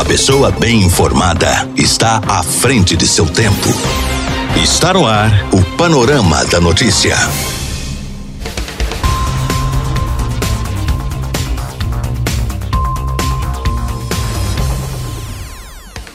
A pessoa bem informada está à frente de seu tempo. Está no ar o Panorama da Notícia.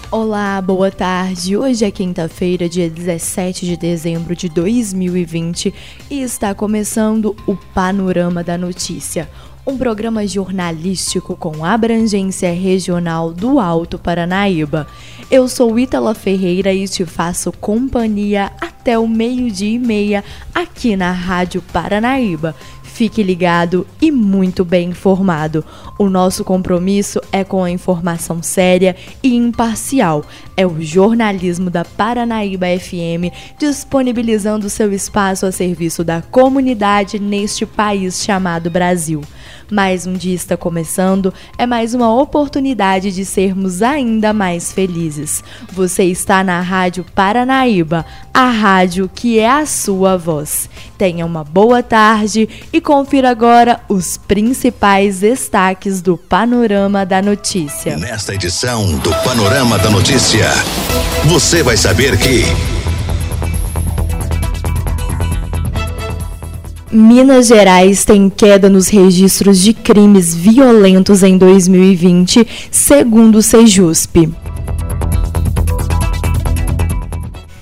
Olá, boa tarde. Hoje é quinta-feira, dia 17 de dezembro de 2020 e está começando o Panorama da Notícia, um programa jornalístico com abrangência regional do Alto Paranaíba. Eu sou Ítala Ferreira e te faço companhia até o meio-dia e meia aqui na Rádio Paranaíba. Fique ligado e muito bem informado. O nosso compromisso é com a informação séria e imparcial. É o jornalismo da Paranaíba FM, disponibilizando seu espaço a serviço da comunidade neste país chamado Brasil. Mais um dia está começando, é mais uma oportunidade de sermos ainda mais felizes. Você está na Rádio Paranaíba, a rádio que é a sua voz. Tenha uma boa tarde e confira agora os principais destaques do Panorama da Notícia. Nesta edição do Panorama da Notícia, você vai saber que. Minas Gerais tem queda nos registros de crimes violentos em 2020, segundo o Sejusp.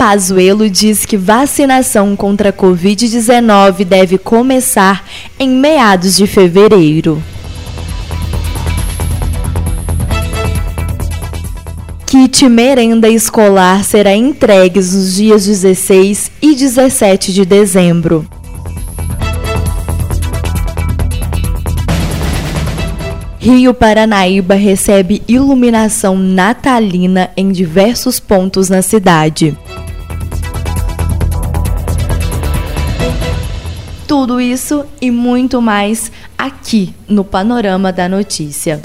Pazuello diz que vacinação contra a Covid-19 deve começar em meados de fevereiro. Kit merenda escolar será entregue nos dias 16 e 17 de dezembro. Rio Paranaíba recebe iluminação natalina em diversos pontos na cidade. Tudo isso e muito mais aqui no Panorama da Notícia.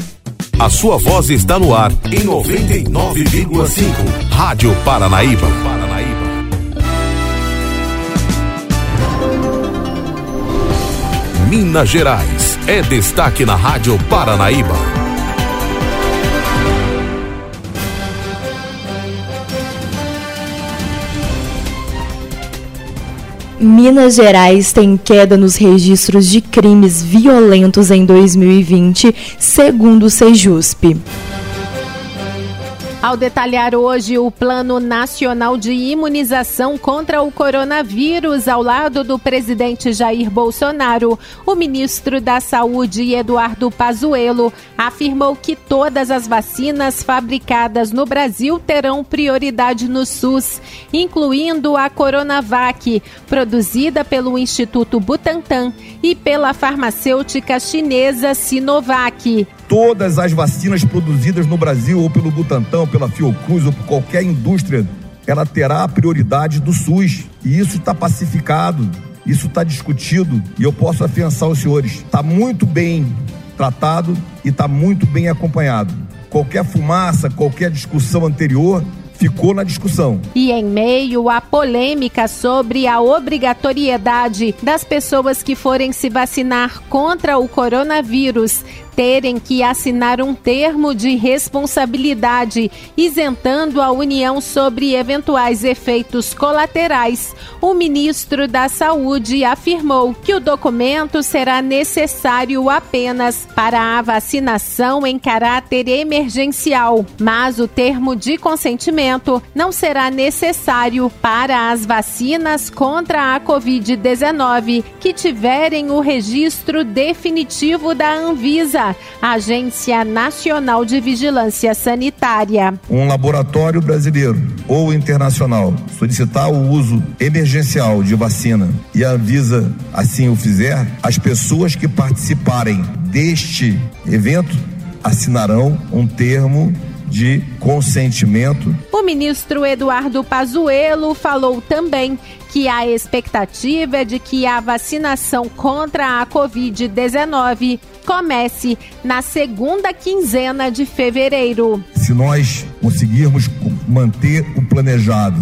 A sua voz está no ar em 99,5. Rádio Paranaíba. Minas Gerais é destaque na Rádio Paranaíba. Minas Gerais tem queda nos registros de crimes violentos em 2020, segundo o Sejusp. Ao detalhar hoje o Plano Nacional de Imunização contra o Coronavírus ao lado do presidente Jair Bolsonaro, o ministro da Saúde, Eduardo Pazuello, afirmou que todas as vacinas fabricadas no Brasil terão prioridade no SUS, incluindo a Coronavac, produzida pelo Instituto Butantan e pela farmacêutica chinesa Sinovac todas as vacinas produzidas no Brasil, ou pelo Butantan, ou pela Fiocruz, ou por qualquer indústria, ela terá a prioridade do SUS. E isso está pacificado, isso está discutido, e eu posso afiançar os senhores. Está muito bem tratado e está muito bem acompanhado. Qualquer fumaça, qualquer discussão anterior ficou na discussão. E em meio à polêmica sobre a obrigatoriedade das pessoas que forem se vacinar contra o coronavírus terem que assinar um termo de responsabilidade isentando a União sobre eventuais efeitos colaterais, o ministro da Saúde afirmou que o documento será necessário apenas para a vacinação em caráter emergencial, mas o termo de consentimento não será necessário para as vacinas contra a Covid-19 que tiverem o registro definitivo da Anvisa Agência Nacional de Vigilância Sanitária. Um laboratório brasileiro ou internacional solicitar o uso emergencial de vacina e a Anvisa assim o fizer, as pessoas que participarem deste evento assinarão um termo de consentimento. O ministro Eduardo Pazuello falou também que a expectativa é de que a vacinação contra a Covid-19 comece na segunda quinzena de fevereiro. Se nós conseguirmos manter o planejado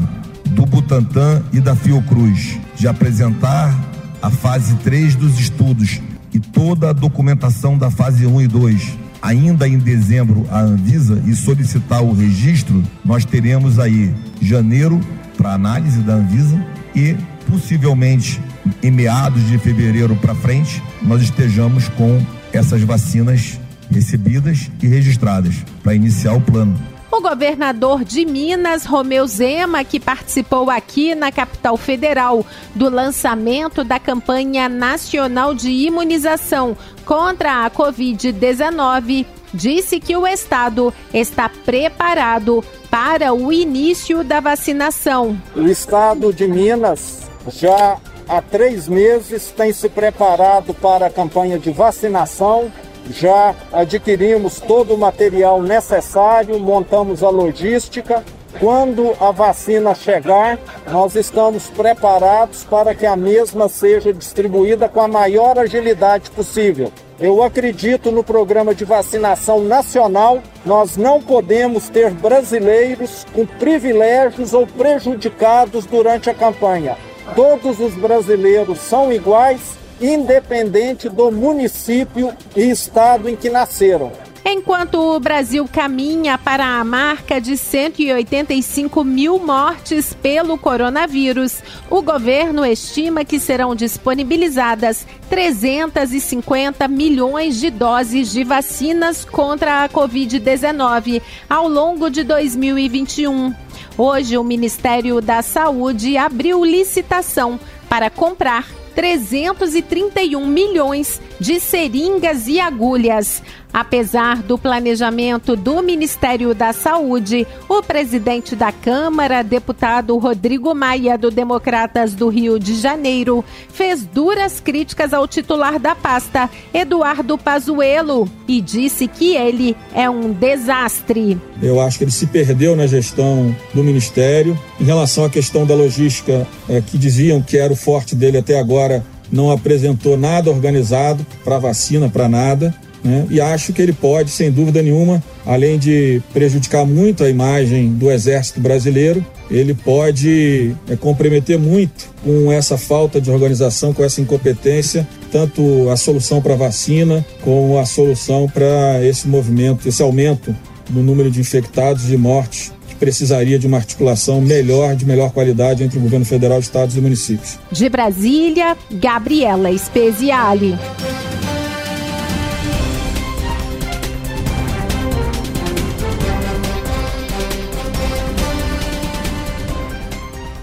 do Butantan e da Fiocruz de apresentar a fase 3 dos estudos e toda a documentação da fase 1 e 2 ainda em dezembro a Anvisa e solicitar o registro, nós teremos aí janeiro para análise da Anvisa e possivelmente em meados de fevereiro para frente nós estejamos com essas vacinas recebidas e registradas para iniciar o plano. O governador de Minas, Romeu Zema, que participou aqui na capital federal do lançamento da campanha nacional de imunização contra a Covid-19, disse que o estado está preparado para o início da vacinação. O estado de Minas já há três meses tem se preparado para a campanha de vacinação já adquirimos todo o material necessário, montamos a logística. Quando a vacina chegar, nós estamos preparados para que a mesma seja distribuída com a maior agilidade possível. Eu acredito no programa de vacinação nacional. Nós não podemos ter brasileiros com privilégios ou prejudicados durante a campanha. Todos os brasileiros são iguais independente do município e estado em que nasceram. Enquanto o Brasil caminha para a marca de 185 mil mortes pelo coronavírus, o governo estima que serão disponibilizadas 350 milhões de doses de vacinas contra a Covid-19 ao longo de 2021. Hoje, o Ministério da Saúde abriu licitação para comprar 331 milhões de seringas e agulhas. Apesar do planejamento do Ministério da Saúde, o presidente da Câmara, deputado Rodrigo Maia, do Democratas do Rio de Janeiro, fez duras críticas ao titular da pasta, Eduardo Pazuello, e disse que ele é um desastre. Eu acho que ele se perdeu na gestão do Ministério. Em relação à questão da logística, é, que diziam que era o forte dele até agora, não apresentou nada organizado para vacina, para nada. Né? E acho que ele pode, sem dúvida nenhuma, além de prejudicar muito a imagem do Exército Brasileiro, ele pode é, comprometer muito com essa falta de organização, com essa incompetência, tanto a solução para a vacina, como a solução para esse movimento, esse aumento no número de infectados e mortes precisaria de uma articulação melhor, de melhor qualidade entre o governo federal, estados e municípios. De Brasília, Gabriela Speziale.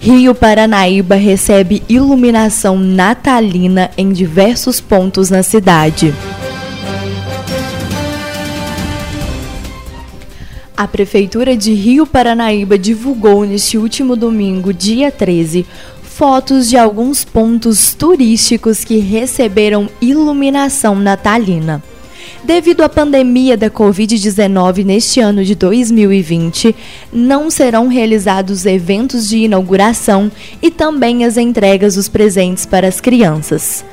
Rio Paranaíba recebe iluminação natalina em diversos pontos na cidade. A Prefeitura de Rio Paranaíba divulgou neste último domingo, dia 13, fotos de alguns pontos turísticos que receberam iluminação natalina. Devido à pandemia da Covid-19 neste ano de 2020, não serão realizados eventos de inauguração e também as entregas dos presentes para as crianças.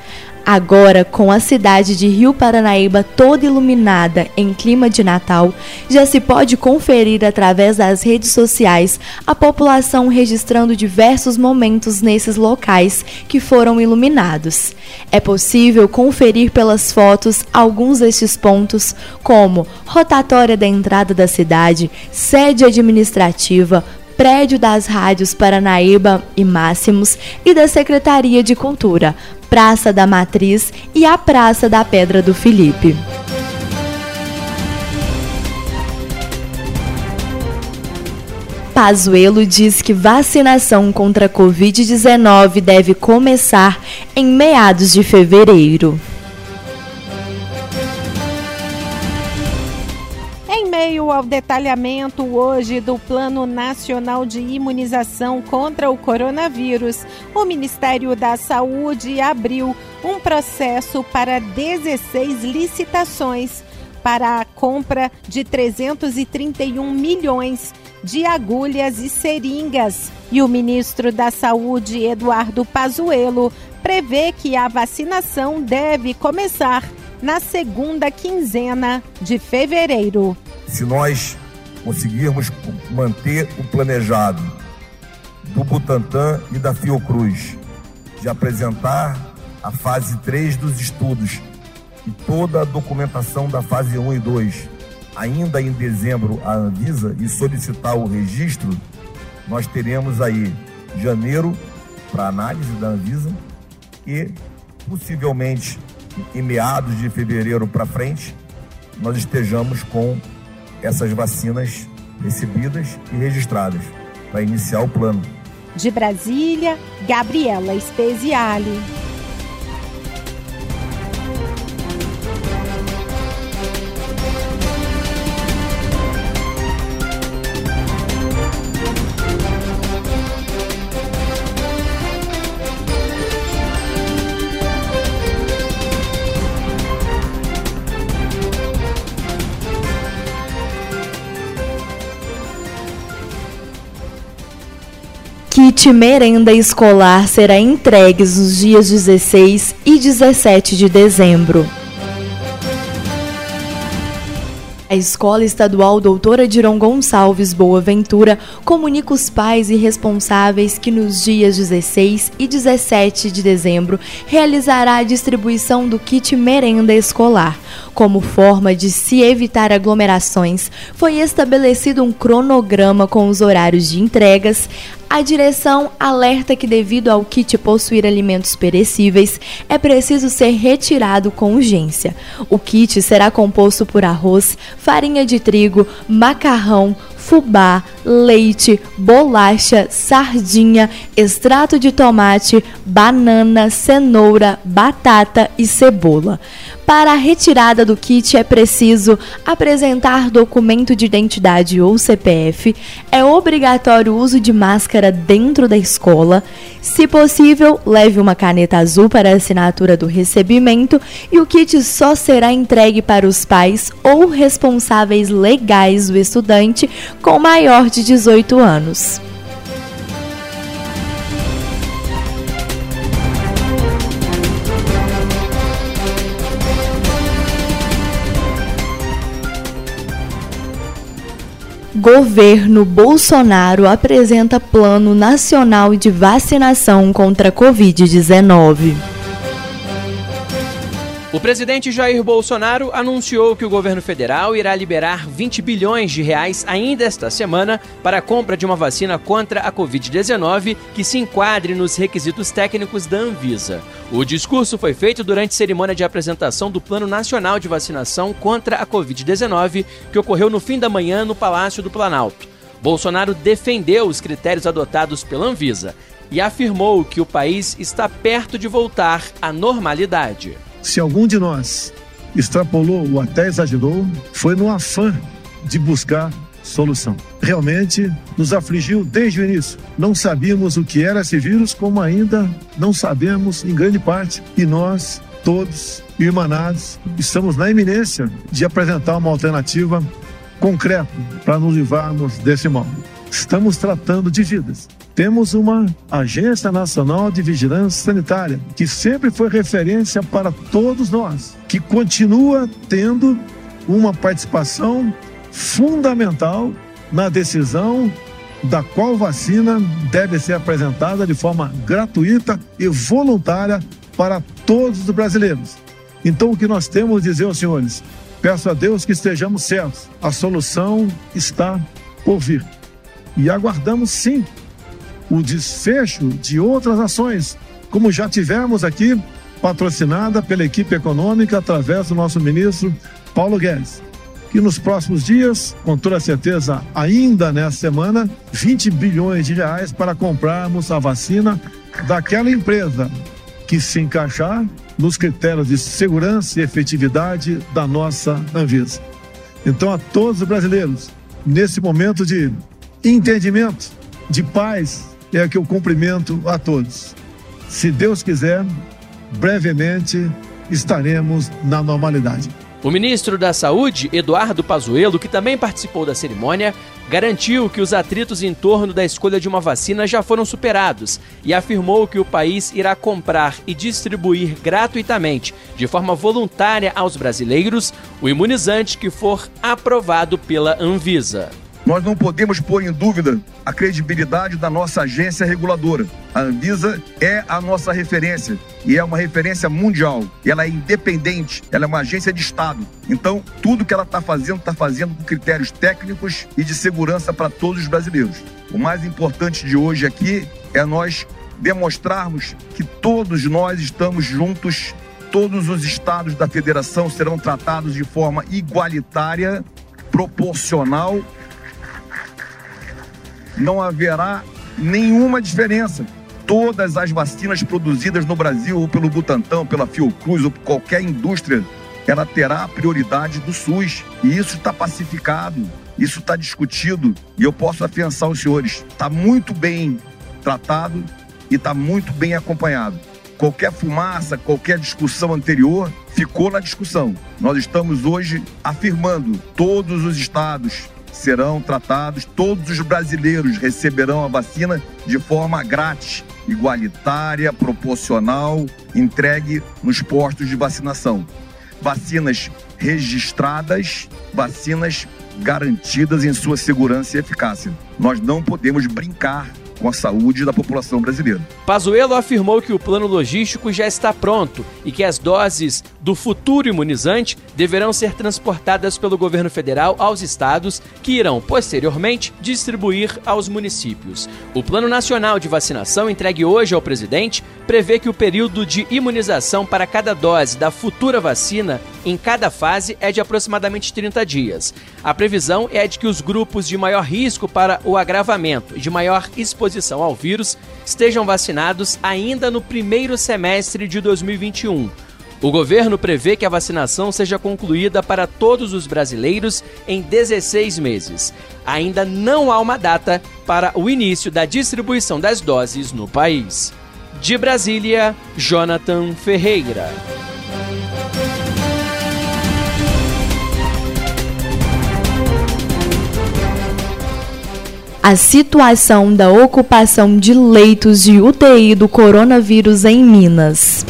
Agora, com a cidade de Rio Paranaíba toda iluminada em clima de Natal, já se pode conferir através das redes sociais a população registrando diversos momentos nesses locais que foram iluminados. É possível conferir pelas fotos alguns destes pontos, como rotatória da entrada da cidade, sede administrativa, prédio das rádios Paranaíba e Máximos e da Secretaria de Cultura, Praça da Matriz e a Praça da Pedra do Felipe. Pazuello diz que vacinação contra a Covid-19 deve começar em meados de fevereiro. Meio ao detalhamento hoje do Plano Nacional de Imunização contra o Coronavírus, o Ministério da Saúde abriu um processo para 16 licitações para a compra de 331 milhões de agulhas e seringas. E o ministro da Saúde, Eduardo Pazuello, prevê que a vacinação deve começar na segunda quinzena de fevereiro se nós conseguirmos manter o planejado do Butantan e da Fiocruz de apresentar a fase 3 dos estudos e toda a documentação da fase 1 e 2 ainda em dezembro a Anvisa e solicitar o registro, nós teremos aí janeiro para análise da Anvisa e possivelmente em meados de fevereiro para frente nós estejamos com essas vacinas recebidas e registradas para iniciar o plano. De Brasília, Gabriela Speziale. Kit merenda escolar será entregue nos dias 16 e 17 de dezembro. A Escola Estadual Doutora Diron Gonçalves Boaventura comunica os pais e responsáveis que nos dias 16 e 17 de dezembro realizará a distribuição do kit merenda escolar. Como forma de se evitar aglomerações, foi estabelecido um cronograma com os horários de entregas, a direção alerta que, devido ao kit possuir alimentos perecíveis, é preciso ser retirado com urgência. O kit será composto por arroz, farinha de trigo, macarrão, fubá, leite, bolacha, sardinha, extrato de tomate, banana, cenoura, batata e cebola. Para a retirada do kit é preciso apresentar documento de identidade ou CPF, é obrigatório o uso de máscara dentro da escola, se possível, leve uma caneta azul para a assinatura do recebimento e o kit só será entregue para os pais ou responsáveis legais do estudante com maior de 18 anos. Governo Bolsonaro apresenta Plano Nacional de Vacinação contra a Covid-19. O presidente Jair Bolsonaro anunciou que o governo federal irá liberar 20 bilhões de reais ainda esta semana para a compra de uma vacina contra a Covid-19 que se enquadre nos requisitos técnicos da Anvisa. O discurso foi feito durante cerimônia de apresentação do Plano Nacional de Vacinação contra a Covid-19 que ocorreu no fim da manhã no Palácio do Planalto. Bolsonaro defendeu os critérios adotados pela Anvisa e afirmou que o país está perto de voltar à normalidade. Se algum de nós extrapolou ou até exagerou, foi no afã de buscar solução. Realmente nos afligiu desde o início. Não sabíamos o que era esse vírus, como ainda não sabemos em grande parte. E nós, todos, irmanados, estamos na iminência de apresentar uma alternativa concreta para nos livrarmos desse mal. Estamos tratando de vidas. Temos uma Agência Nacional de Vigilância Sanitária, que sempre foi referência para todos nós, que continua tendo uma participação fundamental na decisão da qual vacina deve ser apresentada de forma gratuita e voluntária para todos os brasileiros. Então, o que nós temos a dizer aos senhores? Peço a Deus que estejamos certos. A solução está por vir. E aguardamos sim o desfecho de outras ações, como já tivemos aqui, patrocinada pela equipe econômica através do nosso ministro Paulo Guedes. Que nos próximos dias, com toda certeza, ainda nessa semana, 20 bilhões de reais para comprarmos a vacina daquela empresa que se encaixar nos critérios de segurança e efetividade da nossa Anvisa. Então, a todos os brasileiros, nesse momento de entendimento, de paz, é que eu cumprimento a todos. Se Deus quiser, brevemente estaremos na normalidade. O ministro da Saúde, Eduardo Pazuello, que também participou da cerimônia, garantiu que os atritos em torno da escolha de uma vacina já foram superados e afirmou que o país irá comprar e distribuir gratuitamente, de forma voluntária aos brasileiros, o imunizante que for aprovado pela Anvisa. Nós não podemos pôr em dúvida a credibilidade da nossa agência reguladora. A Anvisa é a nossa referência e é uma referência mundial. Ela é independente, ela é uma agência de Estado. Então, tudo que ela está fazendo, está fazendo com critérios técnicos e de segurança para todos os brasileiros. O mais importante de hoje aqui é nós demonstrarmos que todos nós estamos juntos, todos os estados da federação serão tratados de forma igualitária, proporcional. Não haverá nenhuma diferença. Todas as vacinas produzidas no Brasil, ou pelo Butantan, pela Fiocruz, ou por qualquer indústria, ela terá a prioridade do SUS. E isso está pacificado, isso está discutido. E eu posso afiançar os senhores: está muito bem tratado e está muito bem acompanhado. Qualquer fumaça, qualquer discussão anterior ficou na discussão. Nós estamos hoje afirmando: todos os estados serão tratados, todos os brasileiros receberão a vacina de forma grátis, igualitária, proporcional, entregue nos postos de vacinação. Vacinas registradas, vacinas garantidas em sua segurança e eficácia. Nós não podemos brincar com a saúde da população brasileira. Pazuello afirmou que o plano logístico já está pronto e que as doses do futuro imunizante deverão ser transportadas pelo governo federal aos estados, que irão posteriormente distribuir aos municípios. O Plano Nacional de Vacinação entregue hoje ao presidente prevê que o período de imunização para cada dose da futura vacina em cada fase é de aproximadamente 30 dias. A previsão é de que os grupos de maior risco para o agravamento e de maior exposição ao vírus estejam vacinados ainda no primeiro semestre de 2021. O governo prevê que a vacinação seja concluída para todos os brasileiros em 16 meses. Ainda não há uma data para o início da distribuição das doses no país. De Brasília, Jonathan Ferreira. A situação da ocupação de leitos de UTI do coronavírus em Minas.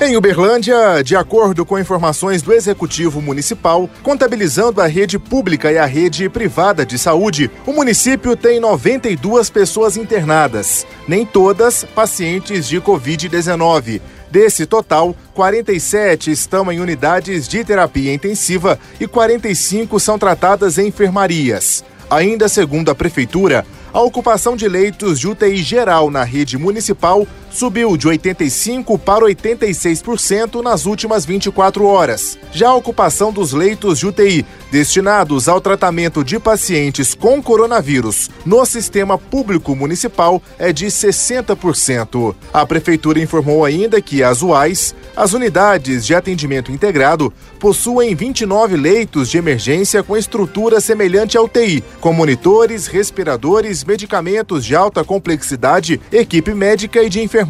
Em Uberlândia, de acordo com informações do Executivo Municipal, contabilizando a rede pública e a rede privada de saúde, o município tem 92 pessoas internadas, nem todas pacientes de Covid-19. Desse total, 47 estão em unidades de terapia intensiva e 45 são tratadas em enfermarias. Ainda segundo a Prefeitura, a ocupação de leitos de UTI geral na rede municipal subiu de 85% para 86% nas últimas 24 horas. Já a ocupação dos leitos de UTI destinados ao tratamento de pacientes com coronavírus no sistema público municipal é de 60%. A Prefeitura informou ainda que as UAIs, as unidades de atendimento integrado, possuem 29 leitos de emergência com estrutura semelhante à UTI, com monitores, respiradores, medicamentos de alta complexidade, equipe médica e de enfermagem.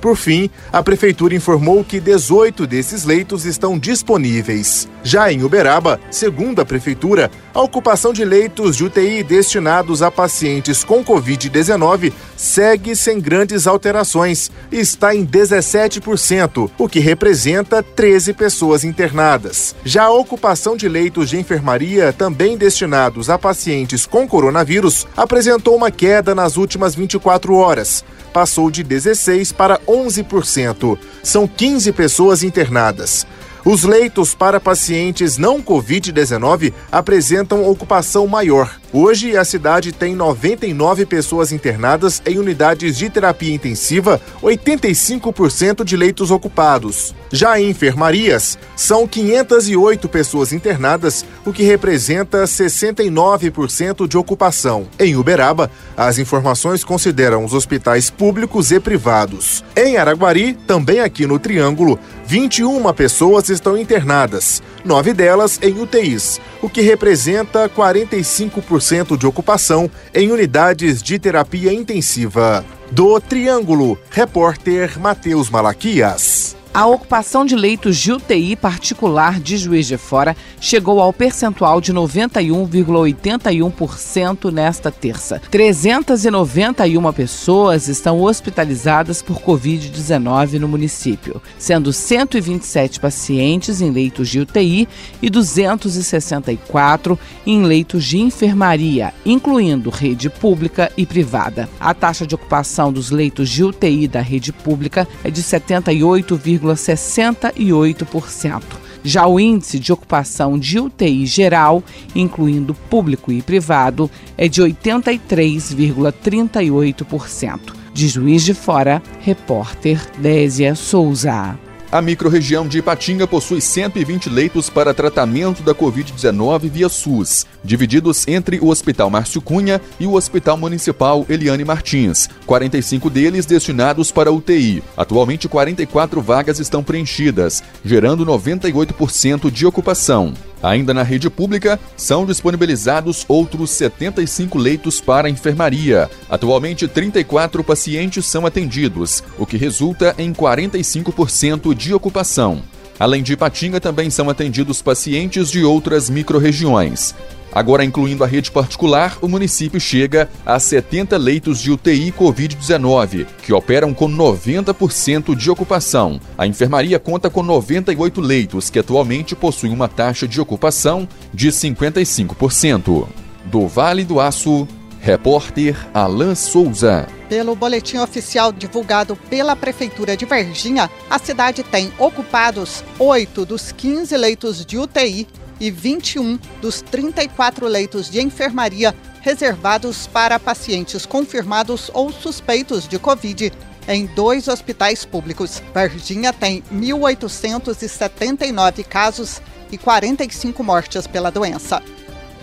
Por fim, a prefeitura informou que 18 desses leitos estão disponíveis. Já em Uberaba, segundo a prefeitura, a ocupação de leitos de UTI destinados a pacientes com Covid-19 segue sem grandes alterações e está em 17%, o que representa 13 pessoas internadas. Já a ocupação de leitos de enfermaria também destinados a pacientes com coronavírus apresentou uma queda nas últimas 24 horas passou de 16% para 11%. São 15 pessoas internadas. Os leitos para pacientes não Covid-19 apresentam ocupação maior. Hoje, a cidade tem 99 pessoas internadas em unidades de terapia intensiva, 85% de leitos ocupados. Já em enfermarias, são 508 pessoas internadas, o que representa 69% de ocupação. Em Uberaba, as informações consideram os hospitais públicos e privados. Em Araguari, também aqui no Triângulo, 21 pessoas estão internadas, nove delas em UTIs, o que representa 45% de ocupação em unidades de terapia intensiva. Do Triângulo, repórter Matheus Malaquias. A ocupação de leitos de UTI particular de Juiz de Fora chegou ao percentual de 91,81% nesta terça. 391 pessoas estão hospitalizadas por Covid-19 no município, sendo 127 pacientes em leitos de UTI e 264 em leitos de enfermaria, incluindo rede pública e privada. A taxa de ocupação dos leitos de UTI da rede pública é de 78, 0,68%. Já o índice de ocupação de UTI geral, incluindo público e privado, é de 83,38%. De Juiz de Fora, repórter Désia Souza. A microrregião de Ipatinga possui 120 leitos para tratamento da Covid-19 via SUS, divididos entre o Hospital Márcio Cunha e o Hospital Municipal Eliane Martins, 45 deles destinados para UTI. Atualmente, 44 vagas estão preenchidas, gerando 98% de ocupação. Ainda na rede pública, são disponibilizados outros 75 leitos para enfermaria. Atualmente, 34 pacientes são atendidos, o que resulta em 45% de ocupação. Além de Ipatinga, também são atendidos pacientes de outras microrregiões. Agora, incluindo a rede particular, o município chega a 70 leitos de UTI Covid-19, que operam com 90% de ocupação. A enfermaria conta com 98 leitos, que atualmente possuem uma taxa de ocupação de 55%. Do Vale do Aço, repórter Alain Souza. Pelo boletim oficial divulgado pela Prefeitura de Varginha, a cidade tem ocupados 8 dos 15 leitos de UTI e 21 dos 34 leitos de enfermaria reservados para pacientes confirmados ou suspeitos de Covid em dois hospitais públicos. Varginha tem 1.879 casos e 45 mortes pela doença.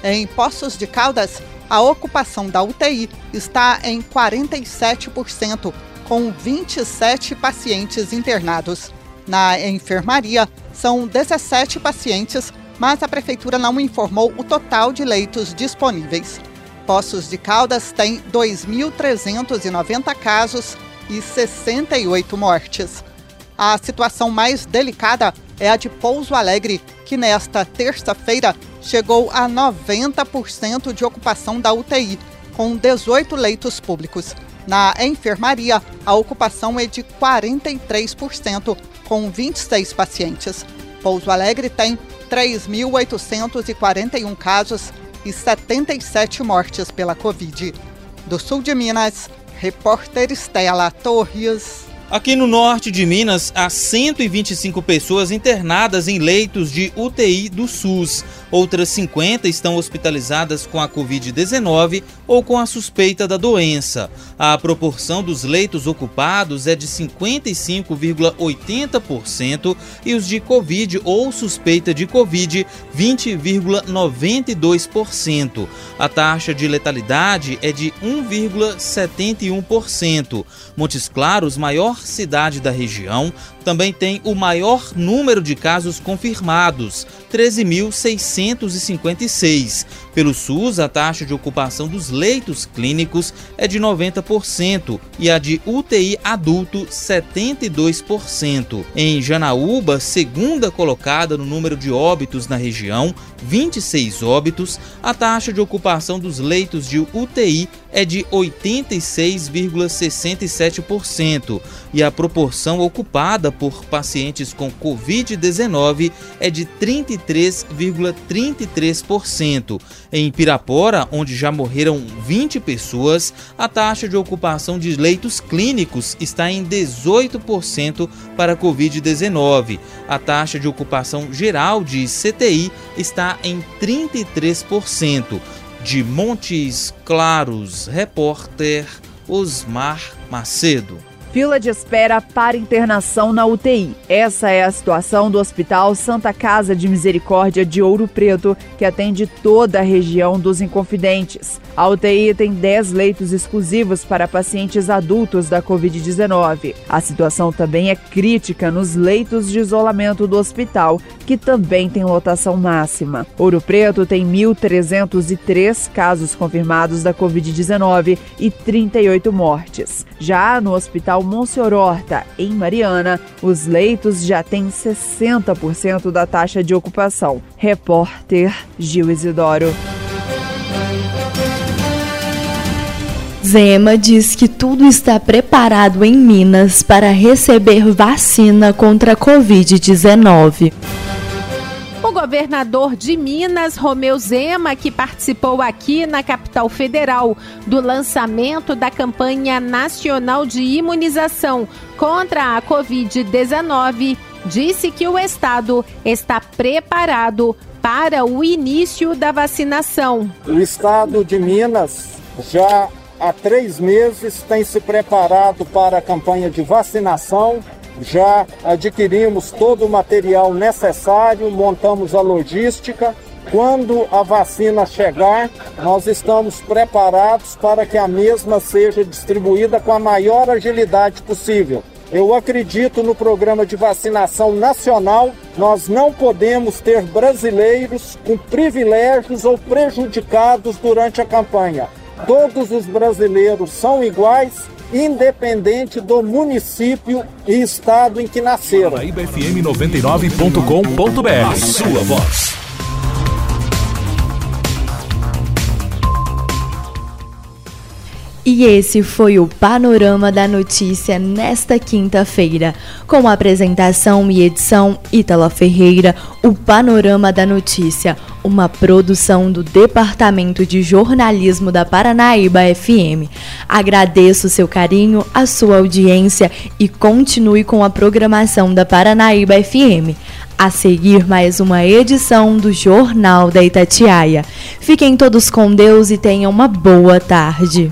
Em Poços de Caldas, a ocupação da UTI está em 47%, com 27 pacientes internados. Na enfermaria, são 17 pacientes mas a prefeitura não informou o total de leitos disponíveis. Poços de Caldas tem 2.390 casos e 68 mortes. A situação mais delicada é a de Pouso Alegre, que nesta terça-feira chegou a 90% de ocupação da UTI, com 18 leitos públicos. Na enfermaria, a ocupação é de 43%, com 26 pacientes. Pouso Alegre tem 3.841 casos e 77 mortes pela Covid. Do sul de Minas, repórter Estela Torres. Aqui no norte de Minas, há 125 pessoas internadas em leitos de UTI do SUS. Outras 50 estão hospitalizadas com a Covid-19 ou com a suspeita da doença. A proporção dos leitos ocupados é de 55,80% e os de Covid ou suspeita de Covid, 20,92%. A taxa de letalidade é de 1,71%. Montes Claros, maior cidade da região, também tem o maior número de casos confirmados, 13.656. Pelo SUS, a taxa de ocupação dos leitos clínicos é de 90% e a de UTI adulto 72%. Em Janaúba, segunda colocada no número de óbitos na região, 26 óbitos, a taxa de ocupação dos leitos de UTI é de 86,67% e a proporção ocupada por pacientes com Covid-19 é de 33,33%. Em Pirapora, onde já morreram 20 pessoas, a taxa de ocupação de leitos clínicos está em 18% para Covid-19. A taxa de ocupação geral de CTI está em 33%. De Montes Claros, repórter Osmar Macedo. Fila de espera para internação na UTI. Essa é a situação do Hospital Santa Casa de Misericórdia de Ouro Preto, que atende toda a região dos Inconfidentes. A UTI tem 10 leitos exclusivos para pacientes adultos da Covid-19. A situação também é crítica nos leitos de isolamento do hospital, que também tem lotação máxima. Ouro Preto tem 1.303 casos confirmados da Covid-19 e 38 mortes. Já no Hospital Monsenhor Horta, em Mariana, os leitos já têm 60% da taxa de ocupação. Repórter Gil Isidoro. Zema diz que tudo está preparado em Minas para receber vacina contra a Covid-19. O governador de Minas, Romeu Zema, que participou aqui na capital federal do lançamento da campanha nacional de imunização contra a Covid-19, disse que o estado está preparado para o início da vacinação. O estado de Minas já há três meses tem se preparado para a campanha de vacinação. Já adquirimos todo o material necessário, montamos a logística. Quando a vacina chegar, nós estamos preparados para que a mesma seja distribuída com a maior agilidade possível. Eu acredito no programa de vacinação nacional. Nós não podemos ter brasileiros com privilégios ou prejudicados durante a campanha. Todos os brasileiros são iguais, independente do município e estado em que nasceram. IBFM99.com.br. A sua voz. E esse foi o Panorama da Notícia nesta quinta-feira. Com a apresentação e edição Ítala Ferreira, o Panorama da Notícia, uma produção do Departamento de Jornalismo da Paranaíba FM. Agradeço seu carinho, a sua audiência e continue com a programação da Paranaíba FM. A seguir, mais uma edição do Jornal da Itatiaia. Fiquem todos com Deus e tenham uma boa tarde.